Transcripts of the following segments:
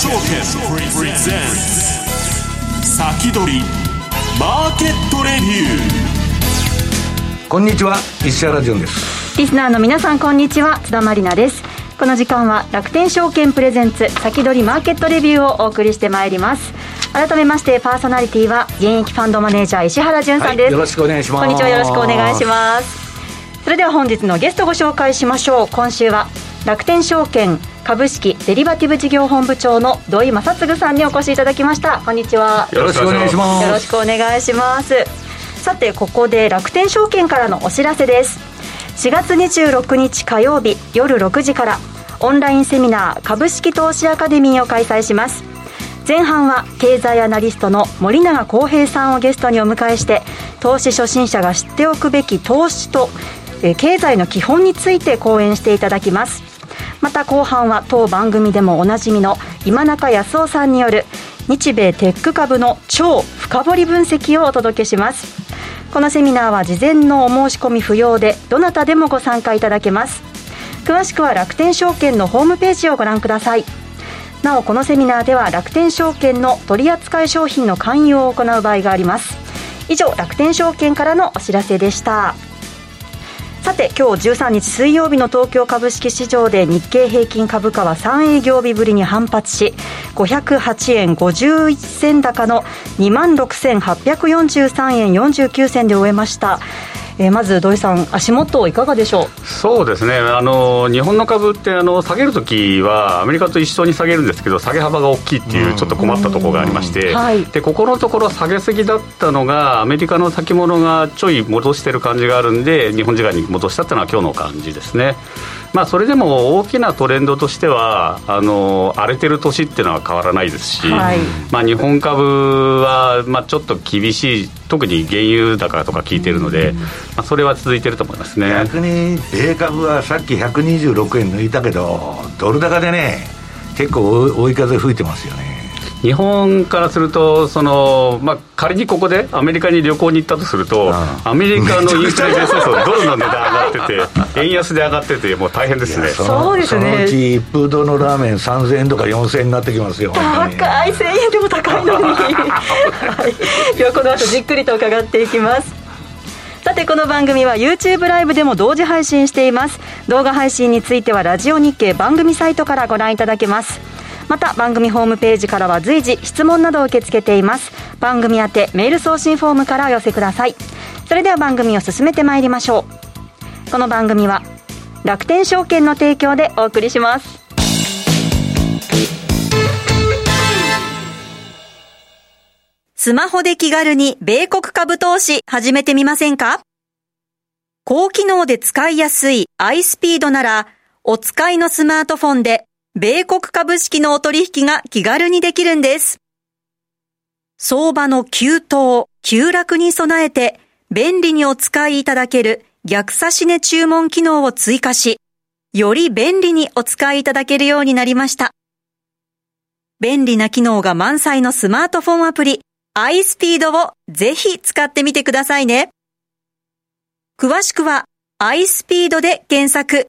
証券プレゼンツ先取りマーケットレビューこんにちは。石原潤です。リスナーの皆さんこんにちは。津田まりなです。この時間は楽天証券プレゼンツ先取りマーケットレビューをお送りしてまいります。改めましてパーソナリティは現役ファンドマネージャー石原潤さんです、はい、よろしくお願いします。こんにちはよろしくお願いします。それでは本日のゲストご紹介しましょう。今週は楽天証券株式デリバティブ事業本部長の土井正嗣さんにお越しいただきました。こんにちは。よろしくお願いします。よろしくお願いします。さてここで楽天証券からのお知らせです。4月26日火曜日夜6時からオンラインセミナー株式投資アカデミーを開催します。前半は経済アナリストの森永康平さんをゲストにお迎えして投資初心者が知っておくべき投資と経済の基本について講演していただきますまた後半は当番組でもおなじみの今中康夫さんによる日米テック株の超深掘り分析をお届けします。このセミナーは事前のお申し込み不要でどなたでもご参加いただけます。詳しくは楽天証券のホームページをご覧ください。なおこのセミナーでは楽天証券の取扱い商品の勧誘を行う場合があります。以上楽天証券からのお知らせでした。さて今日13日水曜日の東京株式市場で日経平均株価は3営業日ぶりに反発し508円51銭高の2万6843円49銭で終えました。えー、まず土井さん、足元いかがでしょう？そうですね。あの、日本の株ってあの下げるときは、アメリカと一緒に下げるんですけど、下げ幅が大きいっていう、ちょっと困ったところがありまして、はい、でここのところ、下げすぎだったのが、アメリカの先物がちょい戻してる感じがあるんで、日本時間に戻したっていうのは、今日の感じですね。まあ、それでも大きなトレンドとしてはあの荒れてる年っていうのは変わらないですし、はい、まあ、日本株は、まあ、ちょっと厳しい特に原油高とか効いてるので、まあ、それは続いてると思いますね。逆に米株はさっき126円抜いたけどドル高でね結構追い風吹いてますよね日本からするとその、まあ、仮にここでアメリカに旅行に行ったとすると、アメリカのインフレでそうそうドルの値段上がってて円安で上がっててもう大変ですね。そうですね。そのうち一風堂のラーメン3000円とか4000円になってきますよ。高い1000円でも高いのに、はい、ではこの後じっくりと伺っていきます。さてこの番組は YouTube ライブでも同時配信しています。動画配信についてはラジオ日経番組サイトからご覧いただけますまた番組ホームページからは随時質問などを受け付けています。番組宛てメール送信フォームからお寄せください。それでは番組を進めてまいりましょう。この番組は楽天証券の提供でお送りします。スマホで気軽に米国株投資始めてみませんか？高機能で使いやすい iSpeed ならお使いのスマートフォンで米国株式のお取引が気軽にできるんです。相場の急騰、急落に備えて便利にお使いいただける逆差し値注文機能を追加し、より便利にお使いいただけるようになりました。便利な機能が満載のスマートフォンアプリ iSpeed をぜひ使ってみてくださいね。詳しくは iSpeed で検索。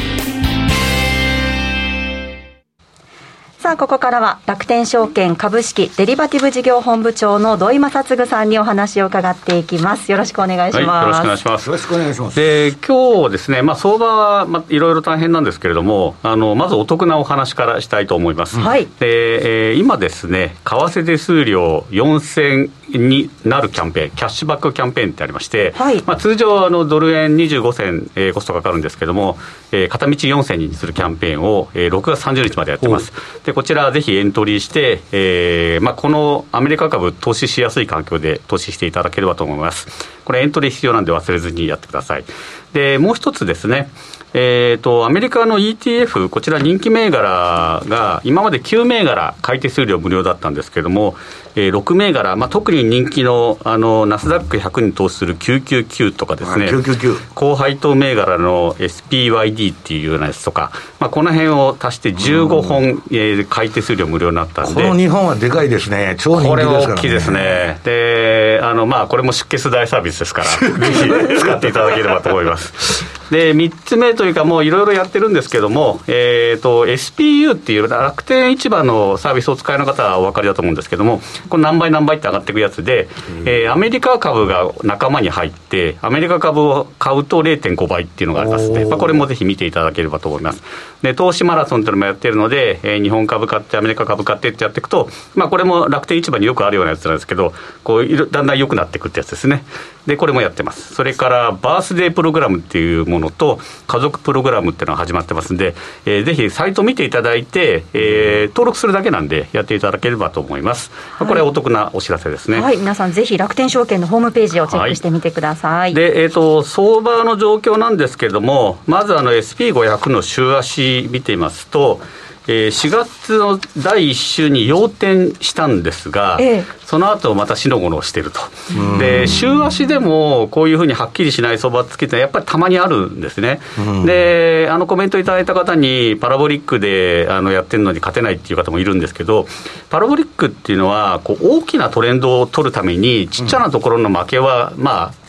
さあ、ここからは楽天証券株式デリバティブ事業本部長の土井正嗣さんにお話を伺っていきます。よろしくお願いします。はい、よろしくお願いします。よろしくお願いします。で、今日ですね、まあ、相場は、まあ、いろいろ大変なんですけれども、あの、まずお得なお話からしたいと思います。はい。で、えー、今ですね、為替手数料4000になるキャンペーン、キャッシュバックキャンペーンってありまして、はい、まあ、通常あの、ドル円25銭、えー、コストかかるんですけども、えー、片道4銭にするキャンペーンを、えー、6月30日までやってます。ででこちら、ぜひエントリーして、えーまあ、このアメリカ株、投資しやすい環境で投資していただければと思います。これ、エントリー必要なんで忘れずにやってください。でもう一つですね、えーと、アメリカの ETF、こちら人気銘柄が、今まで9銘柄、買い手数料無料だったんですけれども、えー、6銘柄、まあ、特に人気のあのナスダック100に投資する999とかですね、高配当銘柄の SPYD っていうようなやつとか、まあ、この辺を足して15本、えー、買い手数料無料になったんで、この日本はでかいですね、超人気ですから、ね、これは大きいですね、であのまあ、これも出血大サービスですから、ぜひ使っていただければと思います。で3つ目というか、もういろいろやってるんですけども、えーと、SPU っていう楽天市場のサービスを使いの方はお分かりだと思うんですけども、これ何倍何倍って上がっていくやつで、うん、えー、アメリカ株が仲間に入って、アメリカ株を買うと0.5倍っていうのがありますので、まあ、これもぜひ見ていただければと思います。で、投資マラソンっていうのもやってるので、えー、日本株買って、アメリカ株買ってってやっていくと、まあ、これも楽天市場によくあるようなやつなんですけど、こうだんだん良くなっていくってやつですね。で、これもやってます。それから、バースデープログラムっていうものと、家族プログラムっていうのが始まってますんで、えー、ぜひサイト見ていただいて、えー、登録するだけなんで、やっていただければと思います。はい、これ、お得なお知らせですね。はい、皆さん、ぜひ楽天証券のホームページをチェックしてみてください。はい、で、えっ、ー、と、相場の状況なんですけれども、まずあの SP500 の週足見てみますと、えー、4月の第1週に要点したんですが、ええ、その後またしのごのしてると、で週足でもこういうふうにはっきりしない相場つけて、やっぱりたまにあるんですね、であのコメントいただいた方に、パラボリックであのやってるのに勝てないっていう方もいるんですけど、パラボリックっていうのは、こう大きなトレンドを取るために、ちっちゃなところの負けは、まあ、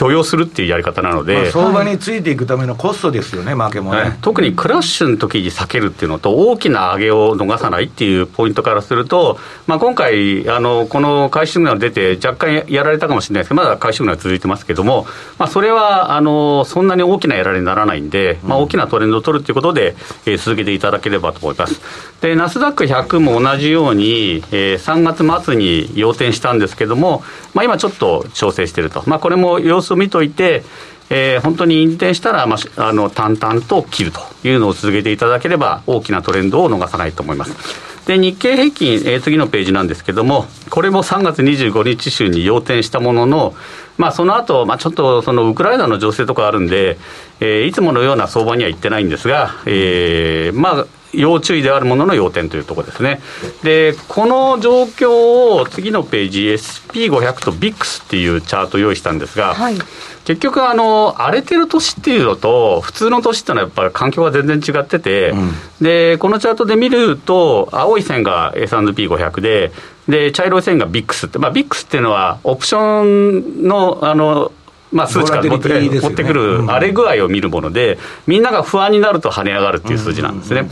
許容するっていうやり方なので、まあ、相場についていくためのコストですよね、負けもね、特にクラッシュの時に避けるっていうのと、大きな上げを逃さないっていうポイントからすると、まあ、今回あの、この回収が出て、若干やられたかもしれないです。けど、まだ回収が続いてますけども、まあ、それはあのそんなに大きなやられにならないんで、まあ、大きなトレンドを取るということで、えー、続けていただければと思います。で、ナスダック100も同じように、えー、3月末に要点したんですけども、まあ、今ちょっと調整していると、まあ、これも様子を見といて、えー、本当に引転したら、まあ、あの淡々と切るというのを続けていただければ、大きなトレンドを逃さないと思います。で日経平均、えー、次のページなんですけども、これも3月25日週に要点したものの、まあ、その後、まあちょっとそのウクライナの情勢とかあるんで、えー、いつものような相場には行ってないんですが、えー、まあ、要注意であるものの要点というところですね。で、この状況を次のページ、SP500 と VIX っていうチャートを用意したんですが、はい、結局あの、荒れてる年っていうのと、普通の年っていうのはやっぱり環境が全然違ってて、うん、で、このチャートで見ると、青い線が S&P500 で、で、茶色い線が VIX って、まあ、VIX っていうのは、オプションの、あの、まあ、数値から持って,、ね、持ってくる荒れ具合を見るもので、みんなが不安になると跳ね上がるっていう数字なんですね。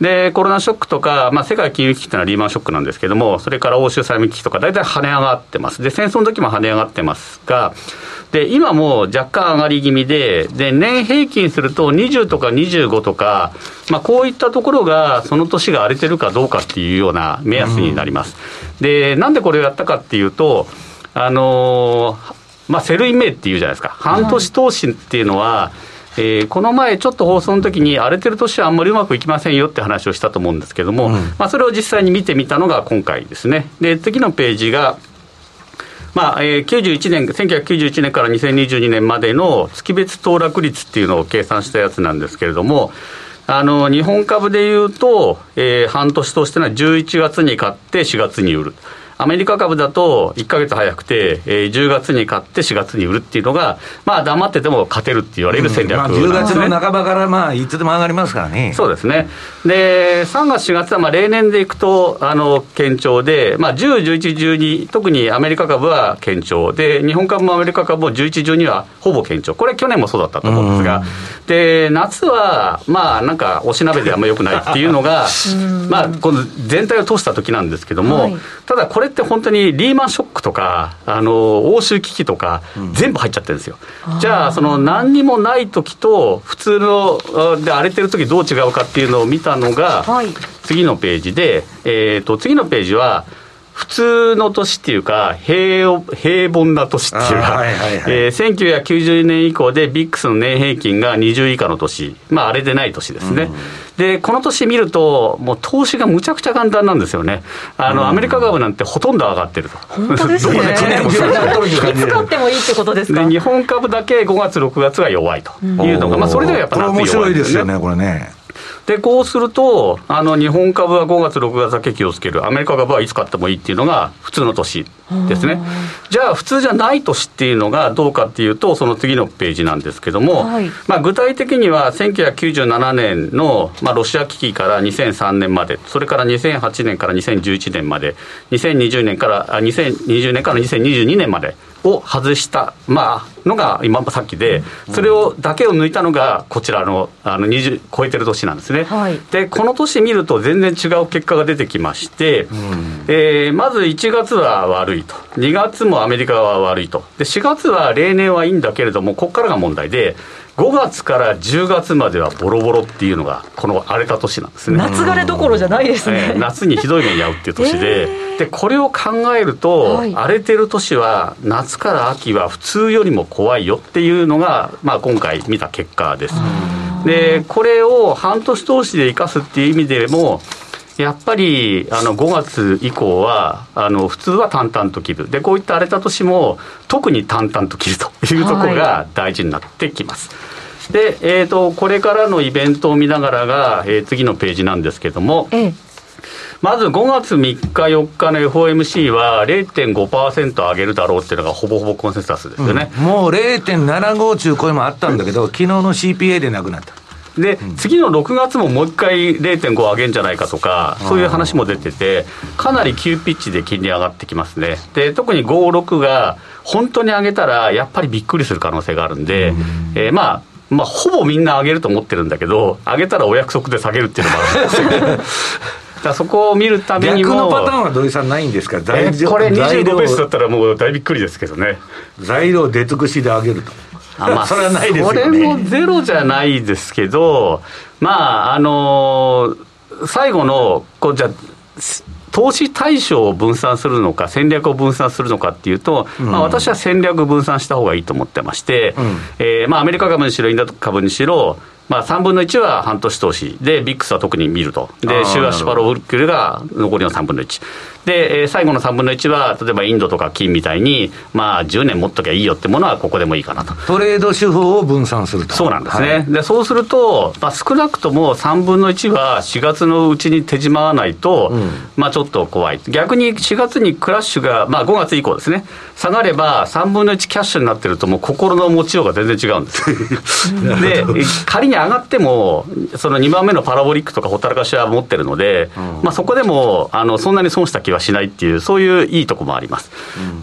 で、コロナショックとか、まあ、世界金融危機っていうのはリーマンショックなんですけども、それから欧州債務危機とか、大体跳ね上がってます。で、戦争の時も跳ね上がってますが、で、今も若干上がり気味で、で、年平均すると20とか25とか、まあ、こういったところが、その年が荒れてるかどうかっていうような目安になります。で、なんでこれをやったかっていうと、あのーまあ、セルイメイっていうじゃないですか、半年投資っていうのは、えー、この前、ちょっと放送の時に、荒れてる年はあんまりうまくいきませんよって話をしたと思うんですけども、うん、まあ、それを実際に見てみたのが今回ですね。で次のページがまあえー、91年、1991年から2022年までの月別騰落率っていうのを計算したやつなんですけれども、あの日本株でいうと、えー、半年としてのは11月に買って4月に売る。アメリカ株だと1か月早くて、えー、10月に買って4月に売るっていうのが、まあ、黙ってても勝てるって言われる戦略なんですね、うんまあ、10月の半ばから、まあ、いつでも上がりますからね。そうですね。で、3月、4月は、まあ、例年でいくと、あの、堅調で、まあ、10、11、12、特にアメリカ株は堅調で、日本株もアメリカ株も11、12はほぼ堅調。これ去年もそうだったと思うんですが、うん、で、夏は、まあ、なんか、おしなべであんまりよくないっていうのが、まあ、この全体を通した時なんですけども、はい、ただこれって本当にリーマンショックとか、あの欧州危機とか、全部入っちゃってるんですよ。うん、じゃあ、その何にもない時と、普通ので荒れてる時どう違うかっていうのを見たのが、はい、次のページで、えーと、次のページは、普通の年っていうか、平平凡な年っていうか、はいはいはいえー、1990年以降でビックスの年平均が20以下の年、まあ、あれでない年ですね。うんで、この年見ると、もう投資がむちゃくちゃ簡単なんですよね。あの、アメリカ株なんてほとんど上がってると。本当ですね。どこでもいつ買ってもいいってことですか？で、日本株だけ5月、6月が弱いというのが、まあ、それではやっぱ夏弱いですね。面白いですよね、これね。で、こうすると、あの日本株は5月、6月だけ気をつける、アメリカ株はいつ買ってもいいっていうのが普通の年ですね。じゃあ、普通じゃない年っていうのがどうかっていうと、その次のページなんですけども、はい、まあ、具体的には1997年の、まあ、ロシア危機から2003年まで、それから2008年から2011年まで、2020年から、2020年から2022年まで。を外した、まあ、のが今さっきで、それをだけを抜いたのがこちらのあの20超えてる年なんですね、はい、でこの年見ると全然違う結果が出てきまして、うん、えー、まず1月は悪いと、2月もアメリカは悪いと、で4月は例年はいいんだけれども、ここからが問題で、5月から10月まではボロボロっていうのが、この荒れた年なんですね。夏枯れどころじゃないですね、えー、夏にひどい目に遭うっていう年で、えー、でこれを考えると、はい、荒れてる年は、夏から秋は普通よりも怖いよっていうのが、まあ、今回見た結果です。でこれを半年通しで生かすっていう意味でも、やっぱりあの5月以降はあの普通は淡々と切る。でこういった荒れた年も特に淡々と切るというところが大事になってきます。はい、で、えーと、これからのイベントを見ながらが、えー、次のページなんですけども、ええ、まず5月3日、4日の FOMC は0.5%上げるだろうっていうのがほぼほぼコンセンサスですよね、うん、もう0.75中声もあったんだけど、昨日の CPA でなくなった。で、次の6月ももう一回0.5上げんじゃないかとか、そういう話も出てて、かなり急ピッチで金利上がってきますね。で、特に5、6が本当に上げたら、やっぱりびっくりする可能性があるんで、えー、まあ、まあ、ほぼみんな上げると思ってるんだけど、上げたらお約束で下げるっていうのもあるんですよ。だそこを見るためにも逆のパターンは土井さんないんですかこれ25ベースだったらもう大びっくりですけどね。材料出尽くしで上げると。あまあ、それはないですよね。それもゼロじゃないですけど、まあ、あのー、最後の、こう、じゃ投資対象を分散するのか、戦略を分散するのかっていうと、うん、まあ、私は戦略分散した方がいいと思ってまして、うん、えー、まあ、アメリカ株にしろ、インド株にしろ、まあ、3分の1は半年投資で、ビックスは特に見ると、で、週足パロウルクルが残りの3分の1。で、最後の3分の1は、例えばインドとか金みたいに、まあ、10年持っときゃいいよってものは、ここでもいいかなと。トレード手法を分散すると。そうなんですね。はい、で、そうすると、まあ、少なくとも3分の1は4月のうちに手じまわないと、うん、まあ、ちょっと怖い。逆に4月にクラッシュが、まあ、5月以降ですね、下がれば3分の1キャッシュになってると、もう心の持ちようが全然違うんです。で、仮に上がっても、その2番目のパラボリックとかほったらかしは持ってるので、うん、まあ、そこでもあのそんなに損した気はしないっていう、そういういいとこもあります。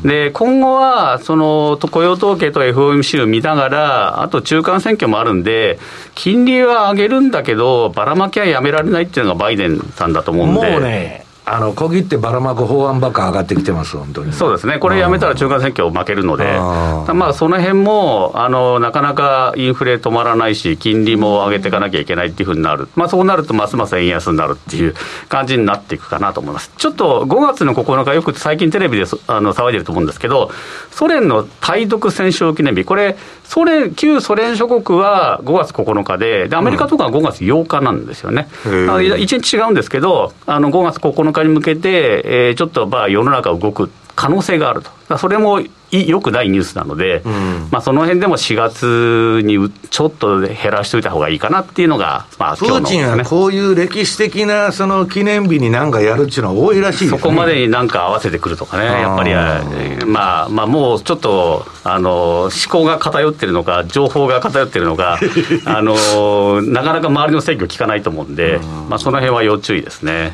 うん、で、今後は、その雇用統計と FOMC を見ながら、あと中間選挙もあるんで、金利は上げるんだけど、ばらまきはやめられないっていうのがバイデンさんだと思うんで。もうねあの小切ってばらまく法案ばっか上がってきてます、本当に。そうですね、これやめたら中間選挙負けるので、あまあ、その辺もあもなかなかインフレ止まらないし、金利も上げていかなきゃいけないっていうふうになる、まあ、そうなるとますます円安になるっていう感じになっていくかなと思います。ちょっと5月の9日、よく最近テレビであの騒いでると思うんですけど、ソ連の対独戦勝記念日、これ、ソ連旧ソ連諸国は5月9日でで、アメリカとかは5月8日なんですよね。うん、1日違うんですけど、あの5月9日に向けて、えー、ちょっとまあ世の中動く可能性があると。それもよくないニュースなので、うん、まあ、その辺でも4月にちょっと減らしておいた方がいいかなっていうのが、まあ、プーチンはこういう歴史的なその記念日になんかやるっていうのは多いらしい、ね、そこまでになんか合わせてくるとかね、やっぱり、まあ、まあ、もうちょっとあの思考が偏ってるのか、情報が偏ってるのか、あのなかなか周りの制御効かないと思うんで、うん、まあ、その辺は要注意ですね。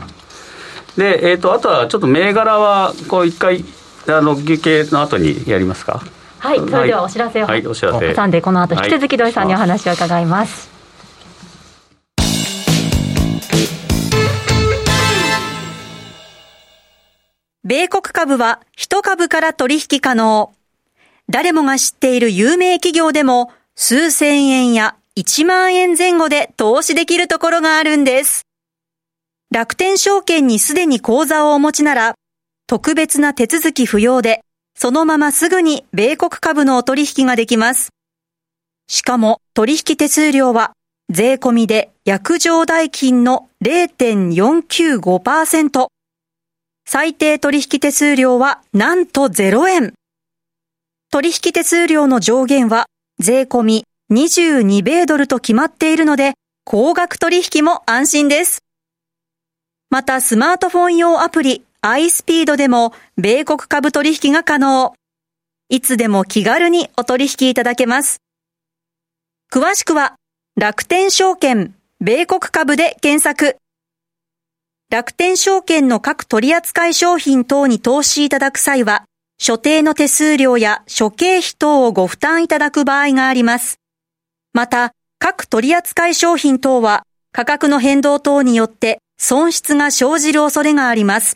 で、えーと、あとはちょっと銘柄はこう一回あの休憩の後にやりますか？はいそれではお知らせを、はい、お知らせ。挟んでこの後引き続き土井さんにお話を伺います、米国株は一株から取引可能。誰もが知っている有名企業でも数千円や1万円前後で投資できるところがあるんです。楽天証券にすでに口座をお持ちなら特別な手続き不要で、そのまますぐに米国株のお取引ができます。しかも取引手数料は税込みで約定代金の0.495%。最低取引手数料はなんと0円。取引手数料の上限は税込み22米ドルと決まっているので、高額取引も安心です。またスマートフォン用アプリ iSpeed でも米国株取引が可能。いつでも気軽にお取引いただけます。詳しくは楽天証券米国株で検索。楽天証券の各取扱商品等に投資いただく際は、所定の手数料や諸経費等をご負担いただく場合があります。また、各取扱商品等は価格の変動等によって損失が生じる恐れがあります。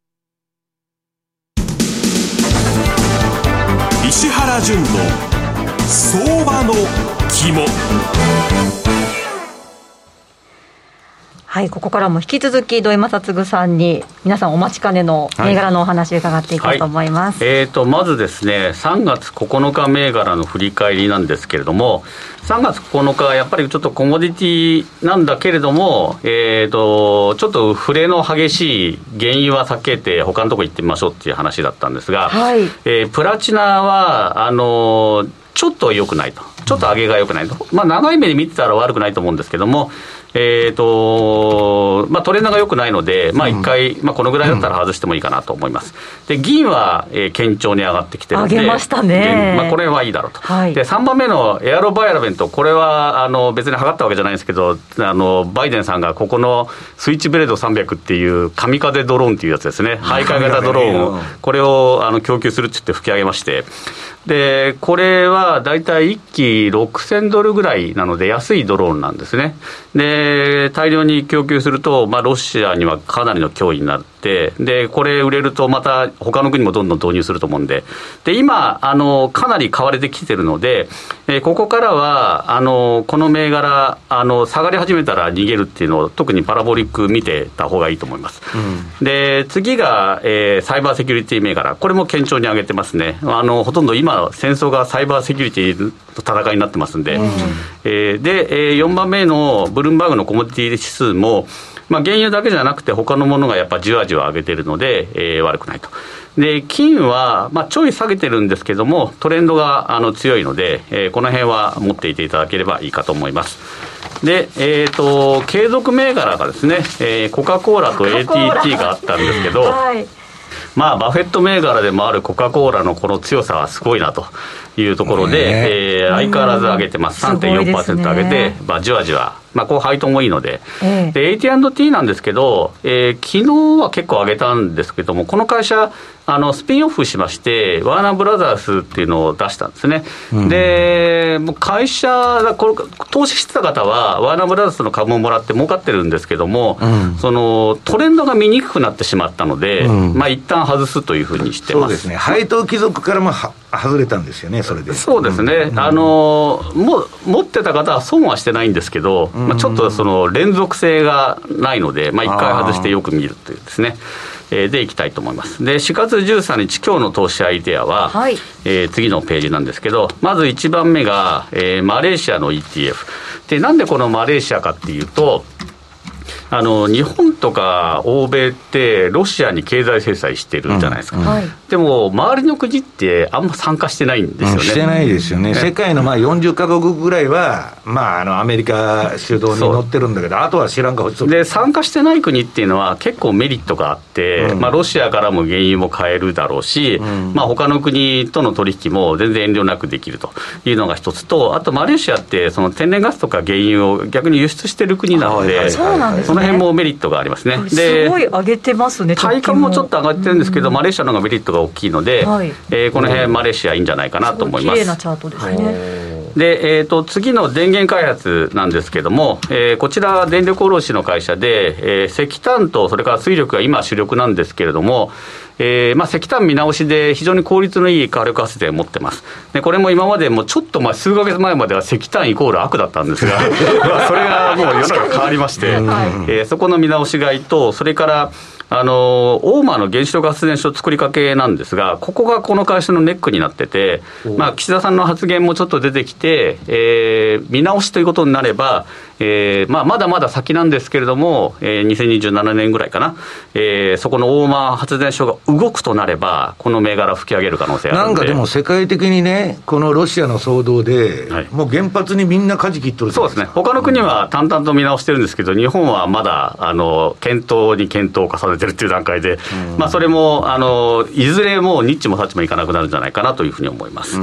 石原淳の相場の肝。はい、ここからも引き続き土井正嗣さんに皆さんお待ちかねの銘柄のお話伺っていこうと思います、はい。はい、えーと、まずですね3月9日銘柄の振り返りなんですけれども3月9日はやっぱりちょっとコモディティなんだけれども、えーと、ちょっと触れの激しい原油は避けて他のとこ行ってみましょうっていう話だったんですが、はい、えー、プラチナはあのちょっと良くないと。ちょっと上げが良くないと、まあ、長い目で見てたら悪くないと思うんですけども、えーとまあ、トレンドが良くないので、まあ、1回、うん、まあ、このぐらいだったら外してもいいかなと思います。で銀は、えー、堅調に上がってきてるので、上げましたね、まあ、これはいいだろうと、はい、で3番目のエアロバイアラベント、これはあの別に測ったわけじゃないんですけどあの、バイデンさんがここのスイッチブレード300っていう神風ドローンっていうやつですね、徘徊型ドローンを、これをあの供給するって言って吹き上げまして、でこれは大体1機6000ドルぐらいなので、安いドローンなんですね。で大量に供給すると、まあ、ロシアにはかなりの脅威になる、で、これ売れるとまた他の国もどんどん導入すると思うんで、で、今、あの、かなり買われてきてるので、えー、ここからは、あの、この銘柄、あの、下がり始めたら逃げるっていうのを、特にパラボリック見てた方がいいと思います。うん、で、次が、えー、サイバーセキュリティ銘柄、これも堅調に上げてますね。あの、ほとんど今、戦争がサイバーセキュリティの戦いになってますんで、うん、えー、で、えー、4番目のブルームバーグのコモディティ指数も、まあ、原油だけじゃなくて、他のものがやっぱじわじわ上げてるので、えー、悪くないと。で金は、まあ、ちょい下げてるんですけども、トレンドがあの強いので、えー、この辺は持っていていただければいいかと思います。で、えーと、継続銘柄がですね、えー、コカ・コーラと ATT があったんですけど、はい、まあ、バフェット銘柄でもあるコカ・コーラのこの強さはすごいなというところで、え。ー、相変わらず上げてます、3.4%上げて、まあ、じわじわ。まあ、こう配当もいいので、えー、で AT&T なんですけど、えー、昨日は結構上げたんですけども、この会社、あのスピンオフしまして、ワーナーブラザースっていうのを出したんですね、うん、で会社これ、投資してた方は、ワーナーブラザースの株をもらって儲かってるんですけども、うん、そのトレンドが見にくくなってしまったので、うん、まあ一旦外すというふうにしてます。そうですね、配当貴族からもは外れたんですよね、それで。そうですね、うん、あのも持ってた方は損はしてないんですけど、うん、まあ、ちょっとその連続性がないので、まあ、1回外してよく見るというですね。えー、でいきたいと思います。で、4月13日、今日の投資アイデアは、はい、えー、次のページなんですけど、まず1番目が、えー、マレーシアの ETF。で、なんでこのマレーシアかっていうと、あの日本とか欧米ってロシアに経済制裁してるじゃないですか、うん。うん、でも周りの国ってあんま参加してないんですよね、うん、してないですよね、世界のまあ40か国ぐらいは、まあ、あのアメリカ主導に乗ってるんだけどあとは知らんかで参加してない国っていうのは結構メリットがあって、まあ、ロシアからも原油も買えるだろうし、うん。まあ他の国との取引も全然遠慮なくできるというのが一つとあとマレーシアってその天然ガスとか原油を逆に輸出してる国なので、そのの辺もメリットがありますね。すごい上げてますね。体感もちょっと上がってるんですけど、マレーシアの方がメリットが大きいので、はい、えー、この辺マレーシアいいんじゃないかなと思います。綺麗なチャートですね。で、えーと、次の電源開発なんですけども、えー、こちら、電力卸の会社で、えー、石炭とそれから水力が今、主力なんですけれども、えーまあ、石炭見直しで非常に効率のいい火力発電を持ってます。でこれも今までもちょっとまあ数か月前までは石炭イコール悪だったんですが、まあそれがもう世の中変わりまして、えー、そこの見直し買いと、それからあの大間の原子力発電所作りかけなんですが、ここがこの会社のネックになってて、まあ、岸田さんの発言もちょっと出てきて、えー、見直しということになれば、えーまあ、まだまだ先なんですけれども、えー、2027年ぐらいかな、えー、そこの大間発電所が動くとなれば、この銘柄吹き上げる可能性なんかでも世界的にね、このロシアの騒動で、はい、もう原発にみんな舵切っとるそうですね、他の国は淡々と見直してるんですけど、日本はまだあの検討に検討を重ねてるっていう段階で、まあ、それもあのいずれもうニッチもサッチもいかなくなるんじゃないかなというふうに思います。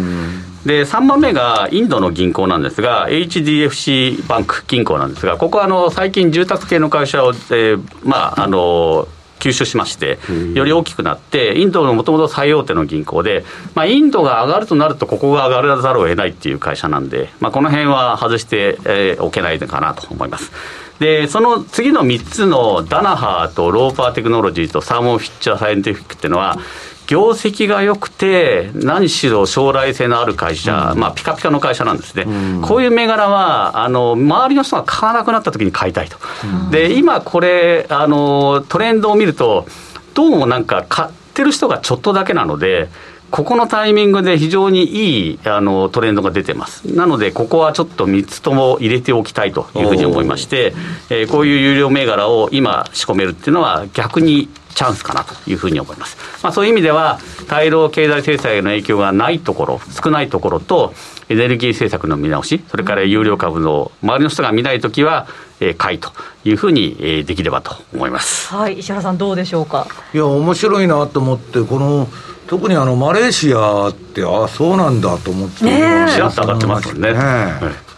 で3番目がインドの銀行なんですが、HDFC バンク銀行なんですが、ここはあの最近、住宅系の会社を、えー、まあ、あの吸収しまして、より大きくなって、インドのもともと最大手の銀行で、まあ、インドが上がるとなると、ここが上がらざるを得ないっていう会社なんで、まあ、この辺は外してお、えー、けないのかなと思います。で、その次の3つのダナハーとローパーテクノロジーとサーモンフィッチャーサイエンティフィックっていうのは、業績が良くて、何しろ将来性のある会社、うん、まあ、ピカピカの会社なんですね、うん、こういう銘柄はあの、周りの人が買わなくなった時に買いたいと、うん、で今、これあの、トレンドを見ると、どうもなんか買ってる人がちょっとだけなので、ここのタイミングで非常にいいあのトレンドが出てます。なので、ここはちょっと3つとも入れておきたいというふうに思いまして、えー、こういう有料銘柄を今仕込めるっていうのは逆にチャンスかなというふうに思います。まあ、そういう意味では、対ロ経済制裁への影響がないところ、少ないところと、エネルギー政策の見直し、それから有料株の周りの人が見ないときは、えー、買いというふうに、えー、できればと思います。はい、石原さんどうでしょうか？いや面白いなと思ってこの特にあのマレーシアってああそうなんだと思って、ね、しらっと上がってますもんね。ねはい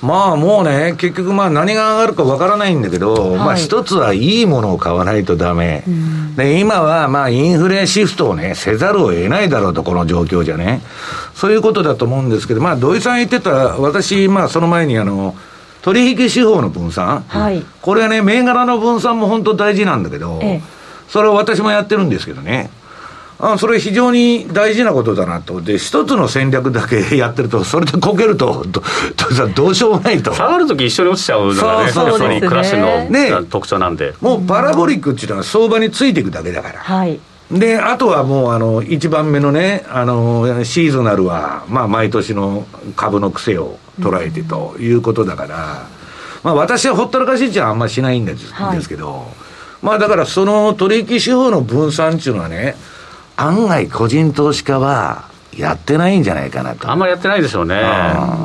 まあもうね、結局まあ何が上がるかわからないんだけど、はい、まあ一つはいいものを買わないとダメ。うん、で、今はまあインフレシフトをね、せざるを得ないだろうと、この状況じゃね。そういうことだと思うんですけど、まあ土井さん言ってた、私、まあその前にあの、取引手法の分散。はい。これはね、銘柄の分散も本当大事なんだけど、ええ、それを私もやってるんですけどね。あそれ非常に大事なことだなと。で、一つの戦略だけ やってると、それでこけると、ど どうしようもないと。下がるとき一緒に落ちちゃうのがね、そうそうね、クラッシュの、ね、特徴なんで。もうパラボリックっていうのは相場についていくだけだから。はい。で、あとはもう、あの、一番目のね、あの、シーズナルは、まあ、毎年の株の癖を捉えてということだから、まあ、私はほったらかしっちゃあんまりしないんですけど、はい、まあ、だからその取引手法の分散っていうのはね、案外個人投資家はやってないんじゃないかなと。あんまりやってないでしょうね。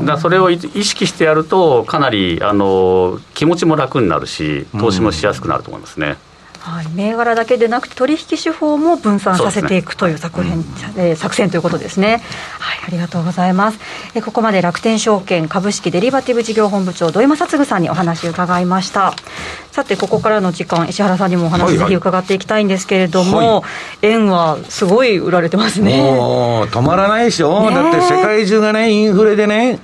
だそれを意識してやると、かなりあの気持ちも楽になるし、投資もしやすくなると思いますね。うんはい、銘柄だけでなくて、取引手法も分散させていくという作戦,、ねえー、作戦ということですね、はい。ありがとうございます。えここまで楽天証券株式デリバティブ事業本部長、土井正嗣さんにお話を伺いました。さて、ここからの時間、石原さんにもお話、ぜひ伺っていきたいんですけれども、はい、円はすごい売られてますね。止まらないでしょ、ね、だって世界中がね、インフレでね、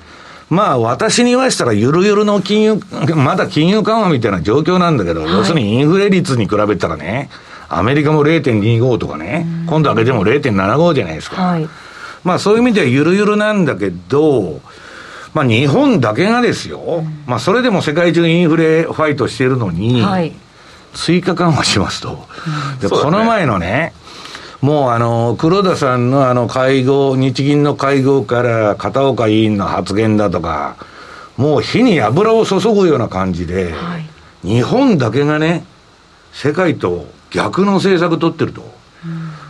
まあ、私に言わしたら、ゆるゆるの金融、まだ金融緩和みたいな状況なんだけど、はい、要するにインフレ率に比べたらね、アメリカも0.25とかね、今度上げても0.75じゃないですか。はい、まあ、そういう意味ではゆるゆるなんだけど、まあ、日本だけがですよ、まあ、それでも世界中インフレファイトしてるのに、はい、追加緩和しますと。で、この前のね、もうあの、黒田さんのあの会合、日銀の会合から片岡委員の発言だとか、もう火に油を注ぐような感じで、はい、日本だけがね、世界と逆の政策取ってると。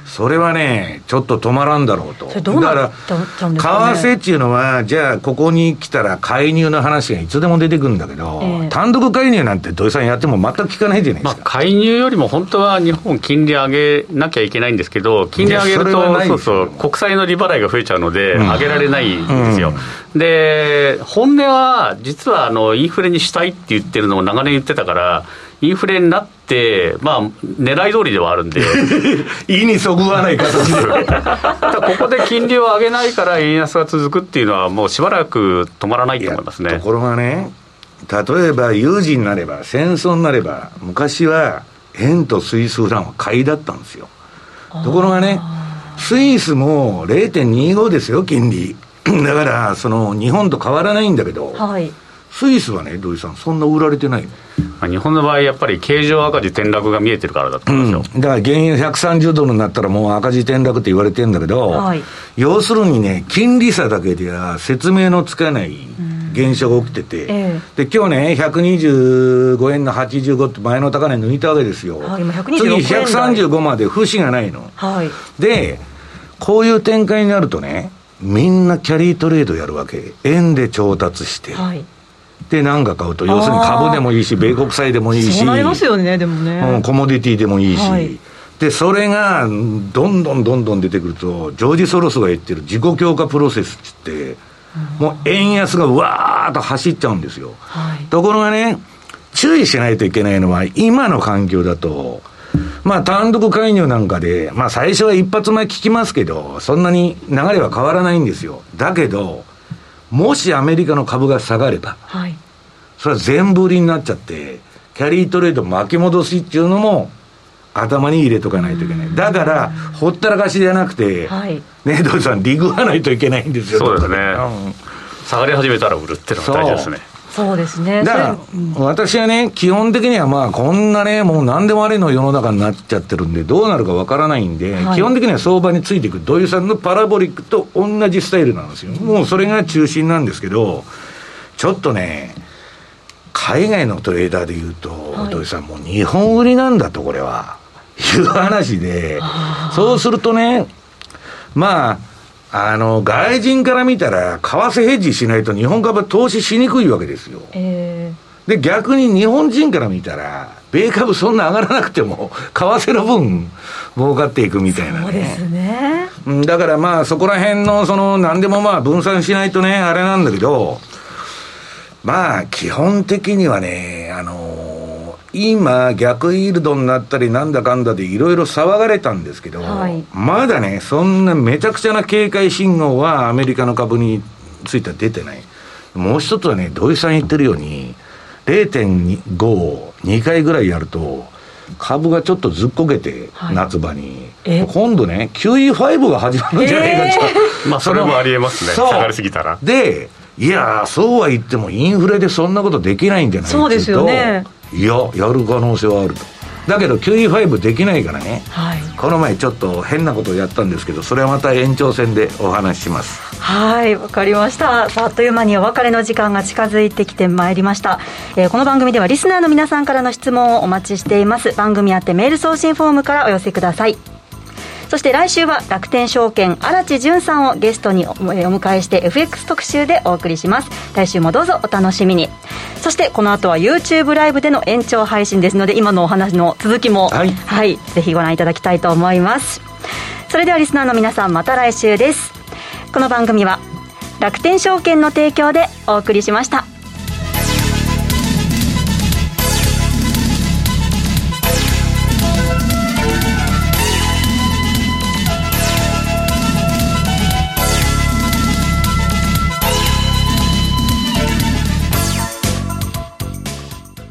それはね、ちょっと止まらんだろうと。うなっちゃうんですか、ね、為替っていうのは、じゃあ、ここに来たら介入の話がいつでも出てくるんだけど、えー、単独介入なんて土井さんやっても全く聞かないじゃないですか。まあ、介入よりも本当は日本、金利上げなきゃいけないんですけど、金利上げると、そうそう、国債の利払いが増えちゃうので、上げられないんですよ。うん、で、本音は、実はあのインフレにしたいって言ってるのを長年言ってたから、インフレになって、まあ、狙い通りではあるんで、意にそぐわない形で ここで金利を上げないから円安が続くっていうのは、もうしばらく止まらないと思いますねところがね、例えば有事になれば、戦争になれば、昔は円とスイスフランは買いだったんですよ。ところがね、スイスも0.25ですよ、金利。だから、その日本と変わらないんだけど、はい、スイスはね、土井さん、そんな売られてない日本の場合、やっぱり経常赤字転落が見えてるからだと思うんですよ、うん、だから原油130ドルになったら、もう赤字転落って言われてるんだけど、はい、要するにね、金利差だけでは説明のつかない現象が起きてて、うんえ。で今日ね、125円の85って前の高値抜いたわけですよ、はい、今次135まで節がないの。はい、で、こういう展開になるとね、みんなキャリートレードやるわけ、円で調達して。はいで何か買うと、要するに株でもいいし、米国債でもいいし、そうなりますよね、でもね、うん、コモディティでもいいし、はい、でそれがどんどんどんどん出てくると、ジョージ・ソロスが言ってる自己強化プロセスって、もう円安がわーっと走っちゃうんですよ。はい、ところがね、注意しないといけないのは、今の環境だと、まあ単独介入なんかで、まあ最初は一発前聞きますけど、そんなに流れは変わらないんですよ。だけど、もしアメリカの株が下がれば、はい、それは全部売りになっちゃって、キャリートレード巻き戻しっていうのも、頭に入れとかないといけない。だから、ほったらかしじゃなくて、はい、ね、土井さん、リグわないといけないんですよ。そうですね。うん、下がり始めたら売るっていうのが大事ですね。そうですね。だから、私はね、基本的にはまあ、こんなね、もう何でもありの世の中になっちゃってるんで、どうなるかわからないんで、はい、基本的には相場についていく、土井さんのパラボリックと同じスタイルなんですよ。もうそれが中心なんですけど、ちょっとね、海外のトレーダーでいうと、はい、土井さん、もう日本売りなんだと、これは。いう話で、そうするとね、まあ、あの、外人から見たら、為替ヘッジしないと日本株は投資しにくいわけですよ。えー、で、逆に日本人から見たら、米株そんな上がらなくても、為替の分、儲かっていくみたいなね。そうですね。だからまあ、そこら辺の、その、何でもまあ、分散しないとね、あれなんだけど、まあ、基本的にはね、今、逆イールドになったりなんだかんだでいろいろ騒がれたんですけど、はい、まだね、そんなめちゃくちゃな警戒信号はアメリカの株については出てない。もう一つはね、土井さん言ってるように、0.5を2回ぐらいやると、株がちょっとずっこけて、はい、夏場に、今度ね、QE5 が始まるんじゃないかと、えー、まあそれもありえますね、下がりすぎたら。で、いやそうは言っても、インフレでそんなことできないんじゃないかと。そうですよね。いや、やる可能性はあると。だけど QE5 できないからね、はい、この前ちょっと変なことをやったんですけどそれはまた延長戦でお話しします。はいわかりました。さああっという間にお別れの時間が近づいてきてまいりました、えー、この番組ではリスナーの皆さんからの質問をお待ちしています。番組宛てメール送信フォームからお寄せくださいそして来週は楽天証券荒地潤さんをゲストにお迎えして FX 特集でお送りします。来週もどうぞお楽しみに。そしてこの後は YouTube ライブでの延長配信ですので今のお話の続きも、はい、はい、ぜひご覧いただきたいと思います。それではリスナーの皆さんまた来週です。この番組は楽天証券の提供でお送りしました